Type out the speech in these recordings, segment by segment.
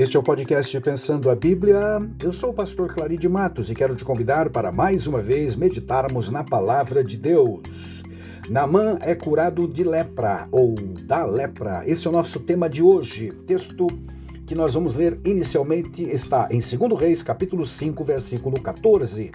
Este é o podcast Pensando a Bíblia. Eu sou o pastor Claride Matos e quero te convidar para mais uma vez meditarmos na palavra de Deus. Naamã é curado de lepra ou da lepra. Esse é o nosso tema de hoje. Texto que nós vamos ler inicialmente está em 2 Reis, capítulo 5, versículo 14.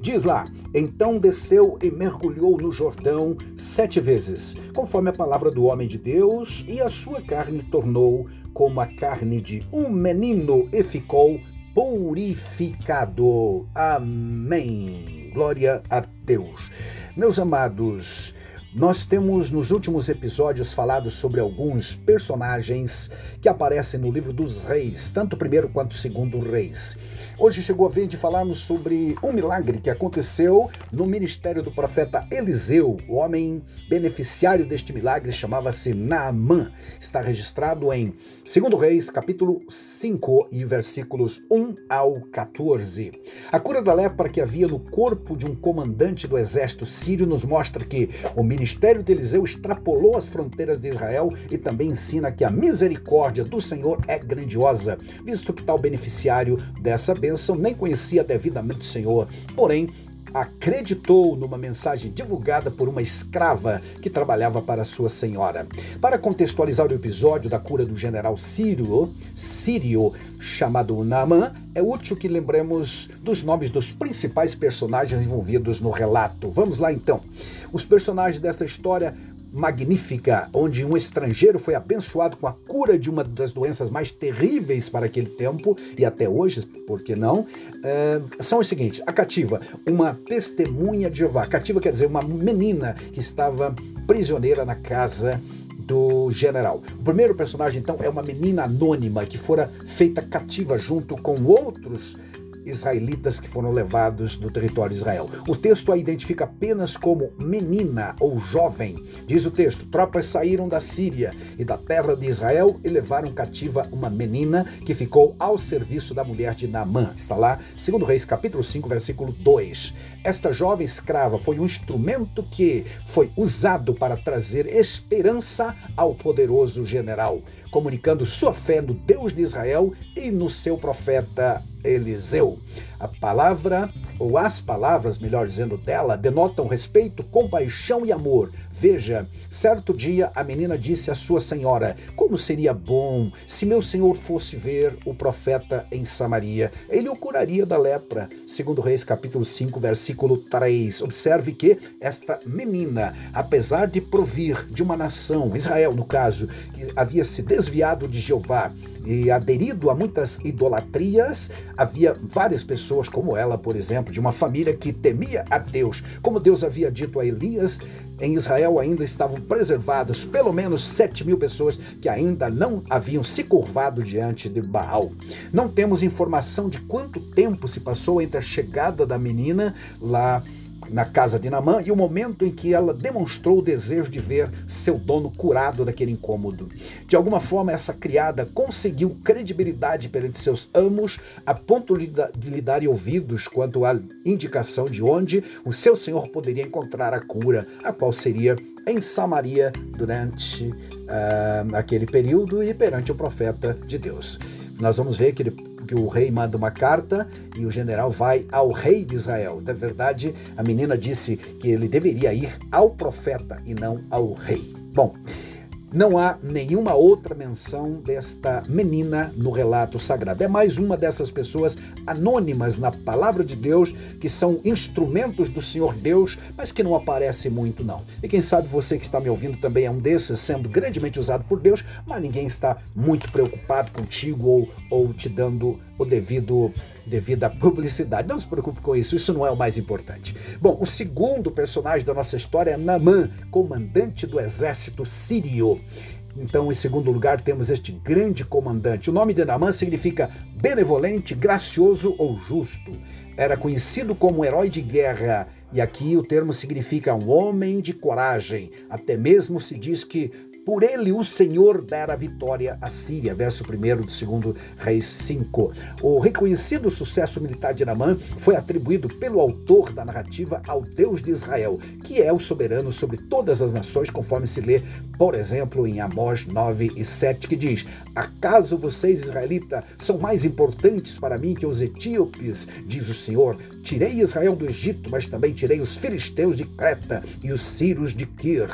Diz lá: Então desceu e mergulhou no Jordão sete vezes, conforme a palavra do homem de Deus, e a sua carne tornou como a carne de um menino e ficou purificado. Amém. Glória a Deus. Meus amados, nós temos nos últimos episódios falado sobre alguns personagens que aparecem no livro dos reis, tanto o primeiro quanto o segundo reis. Hoje chegou a vez de falarmos sobre um milagre que aconteceu no ministério do profeta Eliseu. O homem beneficiário deste milagre chamava-se Naamã. Está registrado em 2 Reis, capítulo 5 e versículos 1 ao 14. A cura da lepra que havia no corpo de um comandante do exército sírio nos mostra que o ministério ministério de Eliseu extrapolou as fronteiras de Israel e também ensina que a misericórdia do Senhor é grandiosa, visto que tal beneficiário dessa bênção nem conhecia devidamente o Senhor. Porém, acreditou numa mensagem divulgada por uma escrava que trabalhava para sua senhora. Para contextualizar o episódio da cura do general sírio, sírio chamado Naaman, é útil que lembremos dos nomes dos principais personagens envolvidos no relato. Vamos lá então. Os personagens desta história magnífica, onde um estrangeiro foi abençoado com a cura de uma das doenças mais terríveis para aquele tempo e até hoje, por que não? É, são os seguintes: a cativa, uma testemunha de Jeová. Cativa quer dizer uma menina que estava prisioneira na casa do general. O primeiro personagem, então, é uma menina anônima que fora feita cativa junto com outros israelitas que foram levados do território de Israel. O texto a identifica apenas como menina ou jovem. Diz o texto: tropas saíram da Síria e da terra de Israel e levaram cativa uma menina que ficou ao serviço da mulher de Naamã. Está lá, 2 Reis, capítulo 5, versículo 2. Esta jovem escrava foi um instrumento que foi usado para trazer esperança ao poderoso general, comunicando sua fé no Deus de Israel e no seu profeta Eliseu. A palavra, ou as palavras, melhor dizendo, dela, denotam respeito, compaixão e amor. Veja, certo dia a menina disse à sua senhora: Como seria bom se meu senhor fosse ver o profeta em Samaria. Ele o curaria da lepra. Segundo Reis, capítulo 5, versículo 3. Observe que esta menina, apesar de provir de uma nação, Israel no caso, que havia se desviado de Jeová e aderido a muitas idolatrias, havia várias pessoas pessoas como ela, por exemplo, de uma família que temia a Deus. Como Deus havia dito a Elias, em Israel ainda estavam preservadas pelo menos 7 mil pessoas que ainda não haviam se curvado diante de Baal. Não temos informação de quanto tempo se passou entre a chegada da menina lá na casa de Namã e o momento em que ela demonstrou o desejo de ver seu dono curado daquele incômodo. De alguma forma, essa criada conseguiu credibilidade perante seus amos a ponto de lhe darem ouvidos quanto à indicação de onde o seu senhor poderia encontrar a cura, a qual seria em Samaria durante uh, aquele período e perante o profeta de Deus. Nós vamos ver que ele que o rei manda uma carta e o general vai ao rei de Israel. Na verdade, a menina disse que ele deveria ir ao profeta e não ao rei. Bom, não há nenhuma outra menção desta menina no relato sagrado. É mais uma dessas pessoas anônimas na palavra de Deus, que são instrumentos do Senhor Deus, mas que não aparece muito, não. E quem sabe você que está me ouvindo também é um desses, sendo grandemente usado por Deus, mas ninguém está muito preocupado contigo ou, ou te dando o devido devida publicidade. Não se preocupe com isso, isso não é o mais importante. Bom, o segundo personagem da nossa história é Naamã, comandante do exército sírio. Então, em segundo lugar, temos este grande comandante. O nome de Naamã significa benevolente, gracioso ou justo. Era conhecido como herói de guerra, e aqui o termo significa um homem de coragem. Até mesmo se diz que por ele o Senhor dera vitória à Síria. Verso 1 do segundo Reis 5. O reconhecido sucesso militar de Naamã foi atribuído pelo autor da narrativa ao Deus de Israel, que é o soberano sobre todas as nações, conforme se lê, por exemplo, em Amós 9 e 7, que diz: Acaso vocês, israelitas, são mais importantes para mim que os etíopes, diz o Senhor? Tirei Israel do Egito, mas também tirei os filisteus de Creta e os sírios de Kir.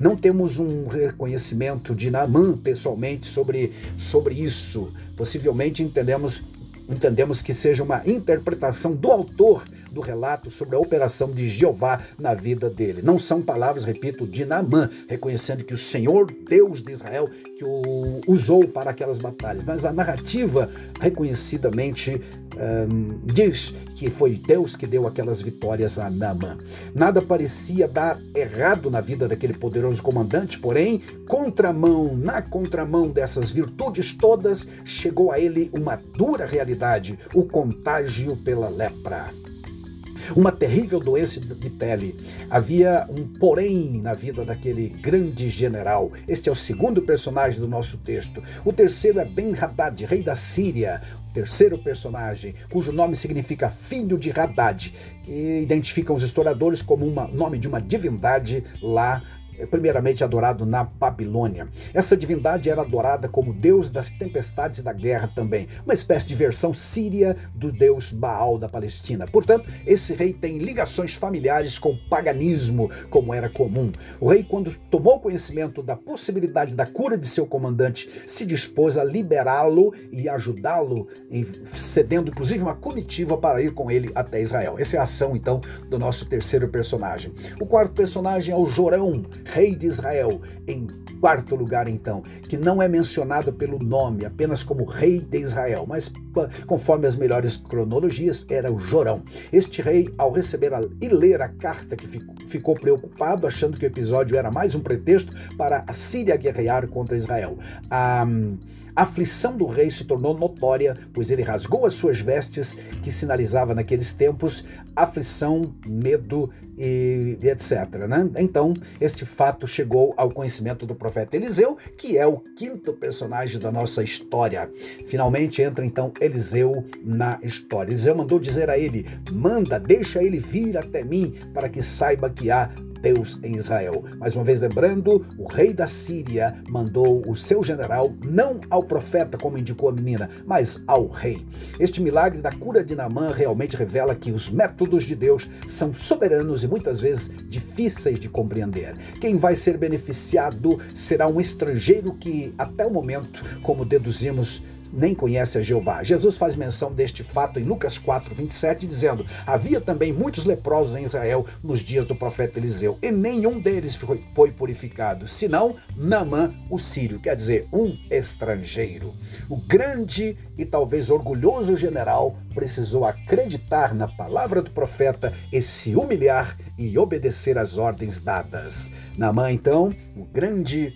Não temos um reconhecimento de Naamã pessoalmente sobre, sobre isso. Possivelmente entendemos entendemos que seja uma interpretação do autor do relato sobre a operação de Jeová na vida dele. Não são palavras, repito, de Naamã, reconhecendo que o Senhor, Deus de Israel, que o usou para aquelas batalhas, mas a narrativa reconhecidamente um, diz que foi Deus que deu aquelas vitórias a Naamã. Nada parecia dar errado na vida daquele poderoso comandante, porém, contramão, na contramão dessas virtudes todas, chegou a ele uma dura realidade, o contágio pela lepra uma terrível doença de pele. Havia um porém na vida daquele grande general. Este é o segundo personagem do nosso texto. O terceiro é Ben-Hadad, rei da Síria. O terceiro personagem, cujo nome significa filho de Hadad, que identificam os historiadores como um nome de uma divindade lá primeiramente adorado na Babilônia. Essa divindade era adorada como deus das tempestades e da guerra também, uma espécie de versão síria do deus Baal da Palestina. Portanto, esse rei tem ligações familiares com o paganismo, como era comum. O rei, quando tomou conhecimento da possibilidade da cura de seu comandante, se dispôs a liberá-lo e ajudá-lo, cedendo inclusive uma comitiva para ir com ele até Israel. Essa é a ação, então, do nosso terceiro personagem. O quarto personagem é o Jorão, rei de Israel. Em quarto lugar, então, que não é mencionado pelo nome, apenas como rei de Israel, mas conforme as melhores cronologias, era o Jorão. Este rei, ao receber a, e ler a carta, que ficou, ficou preocupado, achando que o episódio era mais um pretexto para a Síria guerrear contra Israel. A, a aflição do rei se tornou notória, pois ele rasgou as suas vestes, que sinalizava naqueles tempos aflição, medo e, e etc. Né? Então, este fato chegou ao conhecimento do profeta Eliseu, que é o quinto personagem da nossa história. Finalmente entra então Eliseu na história. Eliseu mandou dizer a ele: manda, deixa ele vir até mim, para que saiba que há Deus em Israel. Mais uma vez lembrando, o rei da Síria mandou o seu general não ao profeta, como indicou a menina, mas ao rei. Este milagre da cura de Naamã realmente revela que os métodos de Deus são soberanos e muitas vezes difíceis de compreender. Quem vai ser beneficiado será um estrangeiro que, até o momento, como deduzimos, nem conhece a Jeová. Jesus faz menção deste fato em Lucas 4, 27, dizendo: Havia também muitos leprosos em Israel nos dias do profeta Eliseu, e nenhum deles foi, purificado, senão Namã, o sírio, quer dizer, um estrangeiro. O grande e talvez orgulhoso general precisou acreditar na palavra do profeta e se humilhar e obedecer às ordens dadas. Namã, então, o grande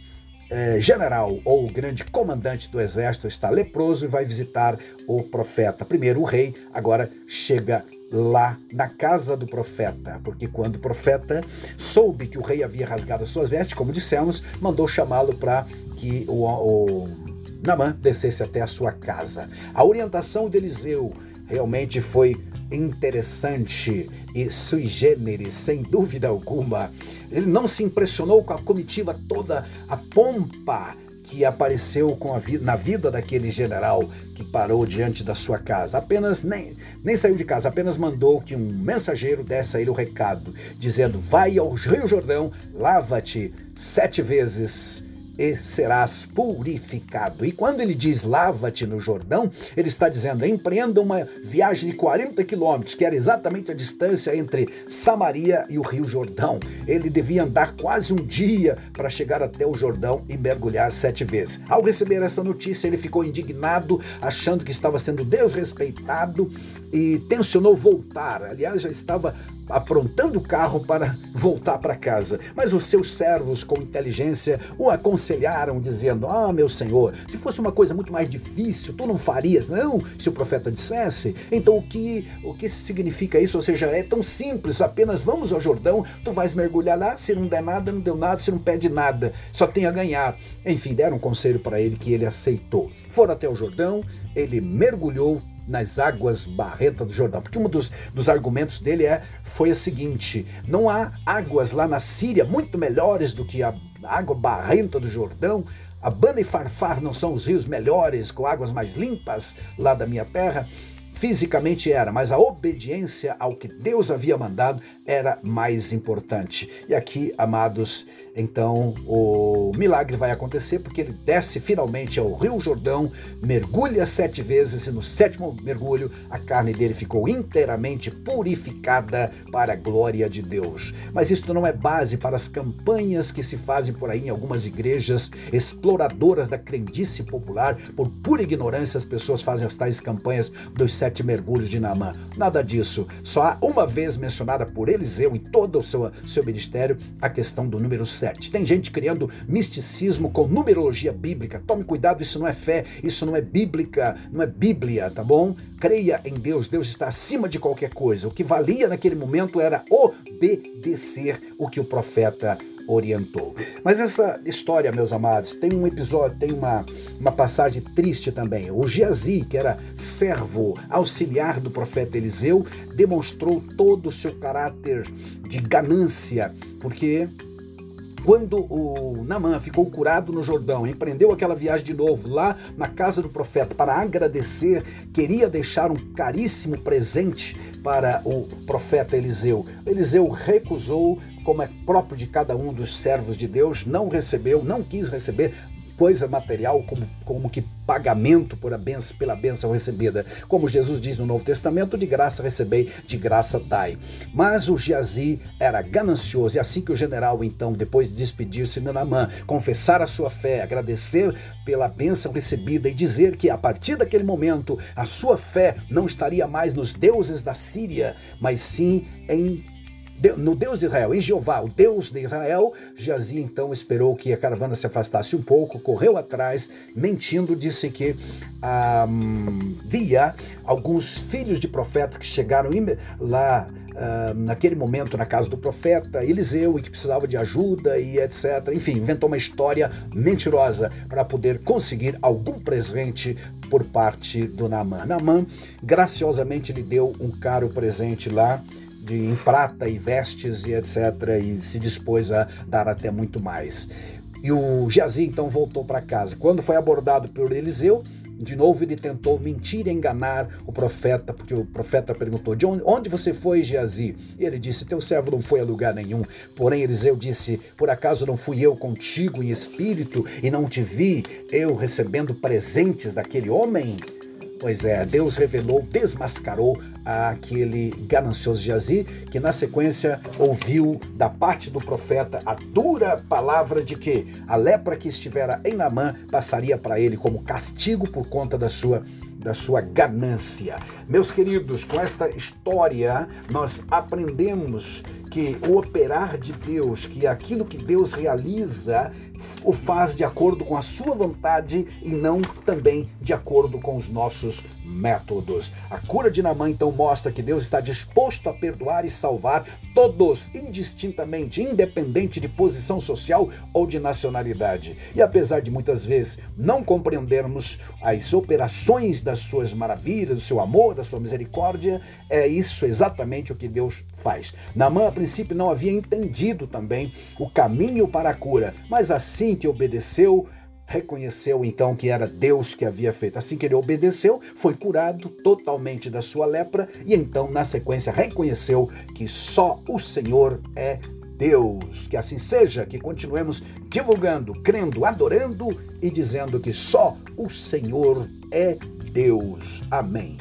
é, general ou grande comandante do exército está leproso e vai visitar o profeta. Primeiro o rei, agora chega lá na casa do profeta, porque quando o profeta soube que o rei havia rasgado as suas vestes, como dissemos, mandou chamá-lo para que o, o Namã descesse até a sua casa. A orientação de Eliseu realmente foi interessante e sui generis, sem dúvida alguma. Ele não se impressionou com a comitiva toda, a pompa que apareceu vi na vida daquele general que parou diante da sua casa. Apenas nem, nem saiu de casa, apenas mandou que um mensageiro desse a ele o recado, dizendo: Vai ao Rio Jordão, lava-te sete vezes e serás purificado. E quando ele diz lava-te no Jordão, ele está dizendo empreenda uma viagem de 40 quilômetros, que era exatamente a distância entre Samaria e o Rio Jordão. Ele devia andar quase um dia para chegar até o Jordão e mergulhar sete vezes. Ao receber essa notícia, ele ficou indignado, achando que estava sendo desrespeitado e tensionou voltar. Aliás, já estava aprontando o carro para voltar para casa. Mas os seus servos, com inteligência, o aconselharam, dizendo: Ah, meu senhor, se fosse uma coisa muito mais difícil, tu não farias, não? Se o profeta dissesse. Então, o que, o que significa isso? Ou seja, é tão simples, apenas vamos ao Jordão, tu vais mergulhar lá, se não der nada, não deu nada, se não pede nada, só tem a ganhar. Enfim, deram um conselho para ele que ele aceitou. Foram até o Jordão, ele mergulhou nas águas barrentas do Jordão. Porque um dos, dos argumentos dele é, foi o seguinte: não há águas lá na Síria muito melhores do que a água barrenta do Jordão. Abana e Farfar não são os rios melhores, com águas mais limpas lá da minha terra. Fisicamente era, mas a obediência ao que Deus havia mandado era mais importante. E aqui, amados, então o milagre vai acontecer porque ele desce finalmente ao Rio Jordão, mergulha sete vezes e no sétimo mergulho a carne dele ficou inteiramente purificada para a glória de Deus. Mas isto não é base para as campanhas que se fazem por aí em algumas igrejas exploradoras da crendice popular. Por pura ignorância, as pessoas fazem as tais campanhas dos sete mergulhos de Naamã. Nada disso. Só há uma vez mencionada por Eliseu em todo o seu, seu ministério a questão do número 7. Tem gente criando misticismo com numerologia bíblica. Tome cuidado, isso não é fé, isso não é bíblica, não é Bíblia, tá bom? Creia em Deus, Deus está acima de qualquer coisa. O que valia naquele momento era obedecer o que o profeta orientou. Mas essa história, meus amados, tem um episódio, tem uma, uma passagem triste também. O Geazi, que era servo auxiliar do profeta Eliseu, demonstrou todo o seu caráter de ganância, porque quando o Namã ficou curado no Jordão, empreendeu aquela viagem de novo lá na casa do profeta para agradecer, queria deixar um caríssimo presente para o profeta Eliseu. Eliseu recusou, como é próprio de cada um dos servos de Deus, não recebeu, não quis receber, coisa material como, como que pagamento por a benção, pela bênção recebida. Como Jesus diz no Novo Testamento, de graça recebei, de graça dai. Mas o Geazi era ganancioso, e assim que o general, então, depois de despedir-se de Namã, confessar a sua fé, agradecer pela bênção recebida e dizer que a partir daquele momento a sua fé não estaria mais nos deuses da Síria, mas sim em no Deus de Israel, em Jeová, o Deus de Israel, Geazi então esperou que a caravana se afastasse um pouco, correu atrás, mentindo, disse que um, via alguns filhos de profetas que chegaram lá naquele momento na casa do profeta Eliseu e que precisava de ajuda e etc. Enfim, inventou uma história mentirosa para poder conseguir algum presente por parte do Naamã. Naamã graciosamente lhe deu um caro presente lá de em prata e vestes e etc. E se dispôs a dar até muito mais. E o Geazi então voltou para casa. Quando foi abordado por Eliseu, de novo ele tentou mentir e enganar o profeta, porque o profeta perguntou: De onde, onde você foi, Geazi? E ele disse: Teu servo não foi a lugar nenhum. Porém, Eliseu disse: Por acaso não fui eu contigo em espírito e não te vi eu recebendo presentes daquele homem? Pois é, Deus revelou, desmascarou aquele ganancioso Geazi, que na sequência ouviu da parte do profeta a dura palavra de que a lepra que estivera em Namã passaria para ele como castigo por conta da sua da sua ganância. Meus queridos, com esta história nós aprendemos que o operar de Deus, que aquilo que Deus realiza o faz de acordo com a sua vontade e não também de acordo com os nossos métodos. A cura de Namã então mostra que Deus está disposto a perdoar e salvar todos, indistintamente, independente de posição social ou de nacionalidade. E apesar de muitas vezes não compreendermos as operações das suas maravilhas, do seu amor, da sua misericórdia, é isso exatamente o que Deus faz. Namã, a princípio, não havia entendido também o caminho para a cura, mas assim que obedeceu, reconheceu então que era Deus que havia feito. Assim que ele obedeceu, foi curado totalmente da sua lepra e então, na sequência, reconheceu que só o Senhor é Deus. Que assim seja, que continuemos divulgando, crendo, adorando e dizendo que só o Senhor é Deus. Amém.